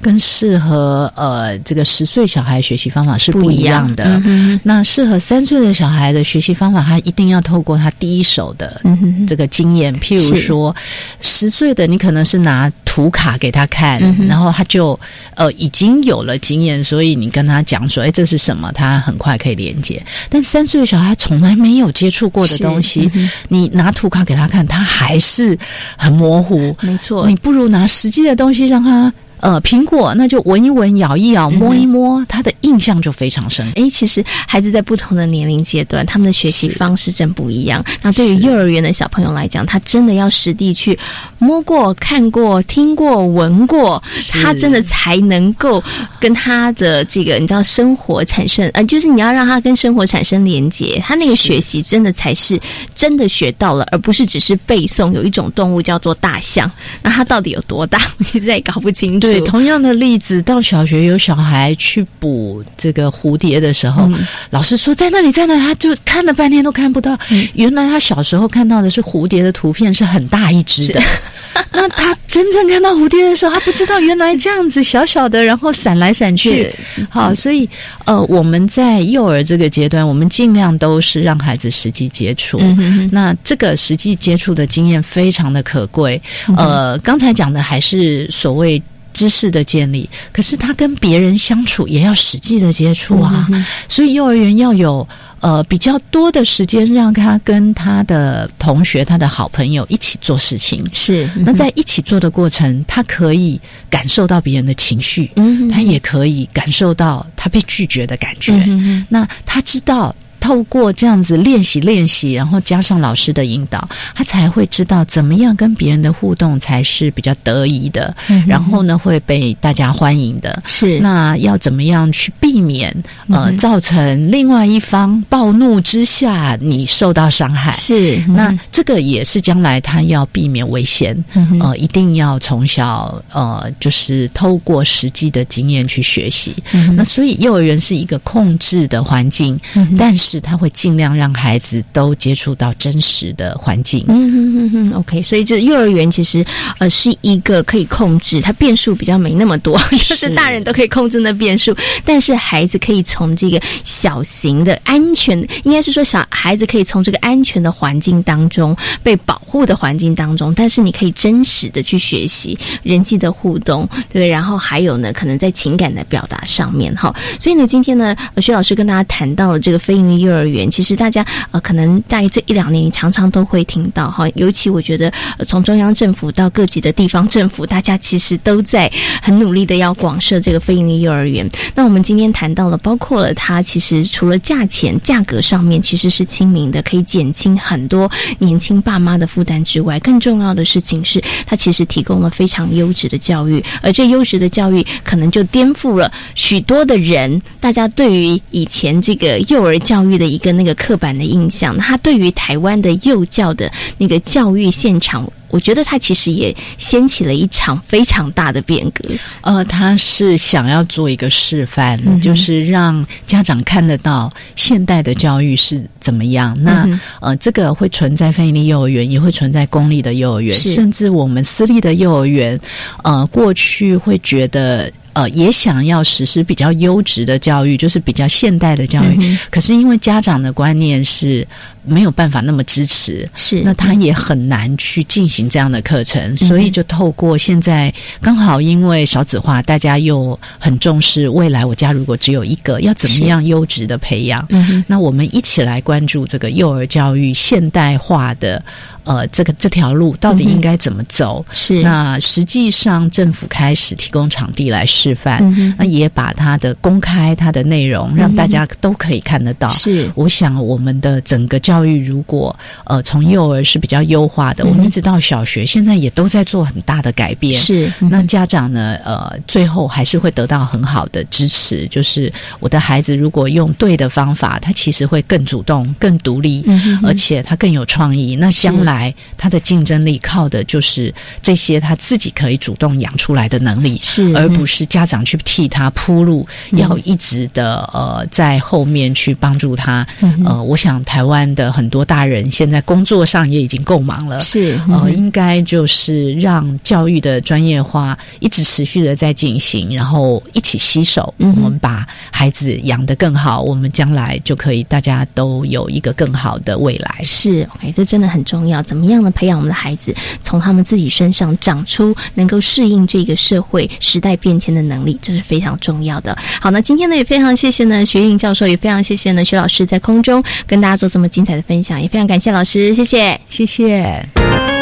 跟适合呃这个十岁小孩学习方法是不一样的。那适合三岁的小孩的学习方法，他一定要透过他第一手的这个经验。譬如说，十岁的你可能是拿图卡给他看，然后他就呃已经有了经验，所以你跟他讲说：“哎，这是什么？”他很快可以连接。但三岁的小孩从来没有接触过的东西，你拿图卡给他看，他还是很模糊。没错，你不如拿实际的东西让他。呃，苹果那就闻一闻，咬一咬，摸一摸，他的印象就非常深。哎，其实孩子在不同的年龄阶段，他们的学习方式真不一样。那对于幼儿园的小朋友来讲，他真的要实地去摸过、看过、听过、闻过，他真的才能够跟他的这个你知道生活产生呃，就是你要让他跟生活产生连接，他那个学习真的才是真的学到了，而不是只是背诵。有一种动物叫做大象，那它到底有多大？我其实也搞不清楚。对，同样的例子，到小学有小孩去捕这个蝴蝶的时候，老师说在那里，在那，他就看了半天都看不到。原来他小时候看到的是蝴蝶的图片，是很大一只的。那他真正看到蝴蝶的时候，他不知道原来这样子小小的，然后闪来闪去。好，所以呃，我们在幼儿这个阶段，我们尽量都是让孩子实际接触。那这个实际接触的经验非常的可贵。呃，刚才讲的还是所谓。知识的建立，可是他跟别人相处也要实际的接触啊，所以幼儿园要有呃比较多的时间，让他跟他的同学、他的好朋友一起做事情。是，那在一起做的过程，他可以感受到别人的情绪，嗯，他也可以感受到他被拒绝的感觉。那他知道。透过这样子练习练习，然后加上老师的引导，他才会知道怎么样跟别人的互动才是比较得宜的，然后呢会被大家欢迎的。是那要怎么样去避免呃造成另外一方暴怒之下你受到伤害？是那这个也是将来他要避免危险，呃，一定要从小呃就是透过实际的经验去学习。那所以幼儿园是一个控制的环境，但是。他会尽量让孩子都接触到真实的环境。嗯嗯嗯嗯，OK。所以，就幼儿园其实呃是一个可以控制，它变数比较没那么多，就是大人都可以控制那变数，但是孩子可以从这个小型的安全，应该是说小孩子可以从这个安全的环境当中被保护的环境当中，但是你可以真实的去学习人际的互动，对。然后还有呢，可能在情感的表达上面，哈。所以呢，今天呢，薛老师跟大家谈到了这个非营利。幼儿园其实大家呃可能在这一两年常常都会听到哈，尤其我觉得从中央政府到各级的地方政府，大家其实都在很努力的要广设这个非营利幼儿园。那我们今天谈到了，包括了它其实除了价钱价格上面其实是亲民的，可以减轻很多年轻爸妈的负担之外，更重要的事情是它其实提供了非常优质的教育，而这优质的教育可能就颠覆了许多的人大家对于以前这个幼儿教育。的一个那个刻板的印象，他对于台湾的幼教的那个教育现场，我觉得他其实也掀起了一场非常大的变革。呃，他是想要做一个示范，就是让家长看得到现代的教育是怎么样。那呃，这个会存在非营利幼儿园，也会存在公立的幼儿园，甚至我们私立的幼儿园。呃，过去会觉得。呃，也想要实施比较优质的教育，就是比较现代的教育。可是因为家长的观念是。没有办法那么支持，是那他也很难去进行这样的课程，所以就透过现在刚好因为少子化，大家又很重视未来我家如果只有一个，要怎么样优质的培养？嗯那我们一起来关注这个幼儿教育现代化的。呃，这个这条路到底应该怎么走？是那实际上政府开始提供场地来示范，嗯那也把它的公开它的内容，让大家都可以看得到。是，我想我们的整个教育如果呃从幼儿是比较优化的，嗯我们一直到小学，现在也都在做很大的改变。是，那家长呢，呃，最后还是会得到很好的支持。就是我的孩子如果用对的方法，他其实会更主动、更独立，而且他更有创意。那将来。他的竞争力靠的就是这些他自己可以主动养出来的能力，是而不是家长去替他铺路，嗯要一直的呃在后面去帮助他。嗯呃，我想台湾的很多大人现在工作上也已经够忙了，是呃，应该就是让教育的专业化一直持续的在进行，然后一起携手，嗯我们把孩子养得更好，我们将来就可以大家都有一个更好的未来。是，OK，这真的很重要。怎么样呢？培养我们的孩子，从他们自己身上长出能够适应这个社会时代变迁的能力，这是非常重要的。好，那今天呢也非常谢谢呢徐颖教授，也非常谢谢呢徐老师在空中跟大家做这么精彩的分享，也非常感谢老师，谢谢，谢谢。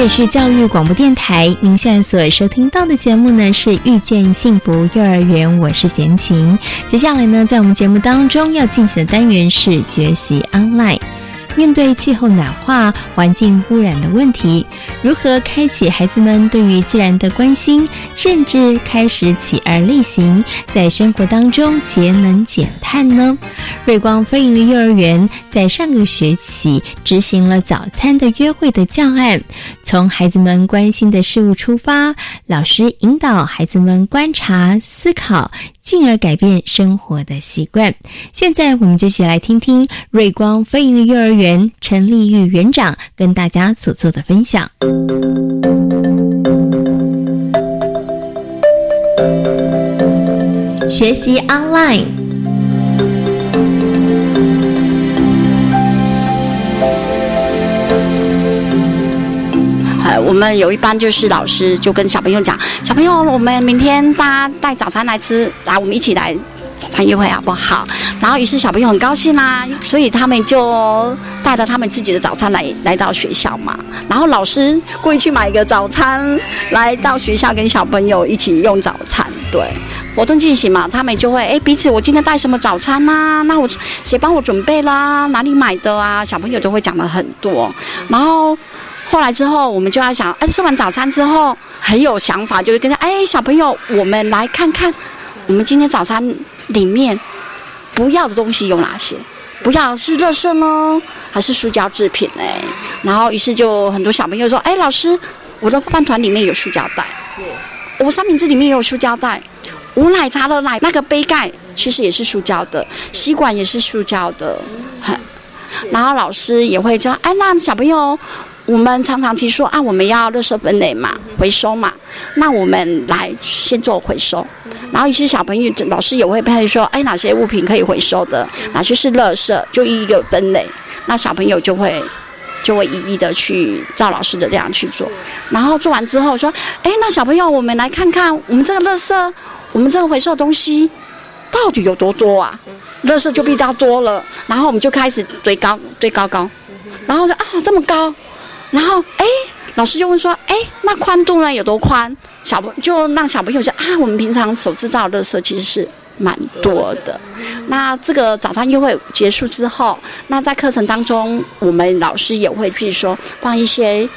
这里是教育广播电台，您现在所收听到的节目呢是《遇见幸福幼儿园》，我是贤琴。接下来呢，在我们节目当中要进行的单元是学习 online。面对气候暖化、环境污染的问题，如何开启孩子们对于自然的关心，甚至开始起而立行，在生活当中节能减碳呢？瑞光非营利幼儿园在上个学期执行了早餐的约会的教案，从孩子们关心的事物出发，老师引导孩子们观察、思考，进而改变生活的习惯。现在，我们就一起来听听瑞光非营利幼儿园陈丽玉园长跟大家所做的分享。学习 online。我们有一班就是老师就跟小朋友讲，小朋友，我们明天大家带早餐来吃，来，我们一起来早餐约会好不好？然后于是小朋友很高兴啦、所以他们就带着他们自己的早餐来来到学校嘛。然后老师故意去买一个早餐来到学校跟小朋友一起用早餐，对。活动进行嘛，他们就会哎彼此我今天带什么早餐啦、那我谁帮我准备啦？哪里买的啊？小朋友都会讲的很多，然后。后来之后，我们就要想，哎，吃完早餐之后很有想法，就是跟他，哎，小朋友，我们来看看，我们今天早餐里面不要的东西有哪些？不要是垃圾呢，还是塑胶制品呢？然后于是就很多小朋友说，哎，老师，我的饭团里面有塑胶袋，是，我三明治里面也有塑胶袋，我奶茶的奶那个杯盖其实也是塑胶的，吸管也是塑胶的，然后老师也会说，哎，那小朋友。我们常常提出啊，我们要垃圾分类嘛，回收嘛。那我们来先做回收，然后一些小朋友老师也会配说，哎，哪些物品可以回收的，哪些是垃圾，就一一个分类。那小朋友就会就会一一的去照老师的这样去做。然后做完之后说，哎，那小朋友，我们来看看我们这个垃圾，我们这个回收的东西到底有多多啊？垃圾就比较多了，然后我们就开始堆高堆高高，然后说啊这么高。然后，哎，老师就问说，哎，那宽度呢有多宽？小朋就让小朋友说啊，我们平常手制造的垃圾其实是蛮多的。那这个早餐优惠结束之后，那在课程当中，我们老师也会去说放一些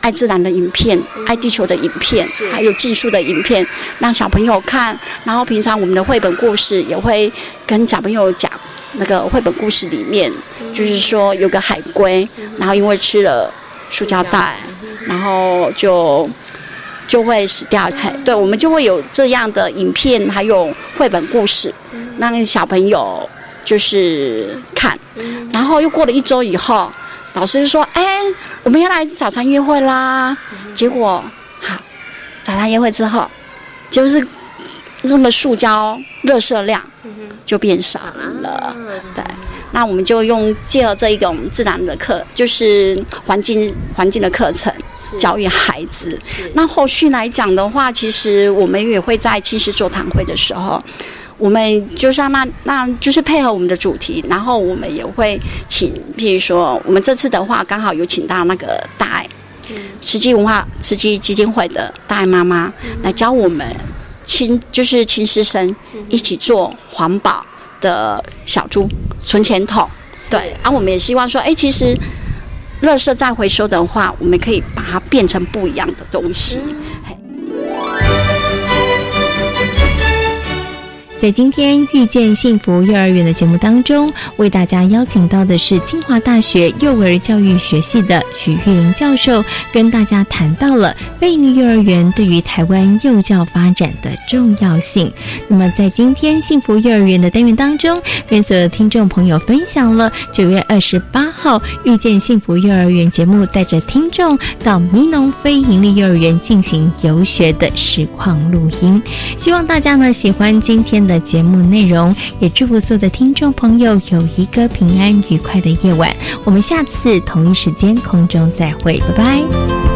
爱自然的影片、爱地球的影片，还有技术的影片，让小朋友看。然后平常我们的绘本故事也会跟小朋友讲，那个绘本故事里面就是说有个海龟，然后因为吃了。塑胶袋，然后就就会死掉。嘿，对，我们就会有这样的影片，还有绘本故事，让小朋友就是看。然后又过了一周以后，老师就说：“哎，我们要来早餐约会啦。”结果好，早餐约会之后，就是那个塑胶热射量就变少了。对，那我们就用结合这一种自然的课，就是环境环境的课程。教育孩子，那后续来讲的话，其实我们也会在亲师座谈会的时候，我们就像那那就是配合我们的主题，然后我们也会请，譬如说，我们这次的话刚好有请到那个大爱，慈济文化慈济基金会的大爱妈妈来教我们亲，就是亲师生一起做环保的小猪存钱筒，对，啊，我们也希望说，哎，其实。垃圾再回收的话，我们可以把它变成不一样的东西。在今天遇见幸福幼儿园的节目当中，为大家邀请到的是清华大学幼儿教育学系的许玉玲教授，跟大家谈到了非营利幼儿园对于台湾幼教发展的重要性。那么，在今天幸福幼儿园的单元当中，跟所有听众朋友分享了九月二十八号遇见幸福幼儿园节目，带着听众到迷农非营利幼儿园进行游学的实况录音。希望大家呢喜欢今天的节目内容，也祝福所有的听众朋友有一个平安愉快的夜晚。我们下次同一时间空中再会，拜拜。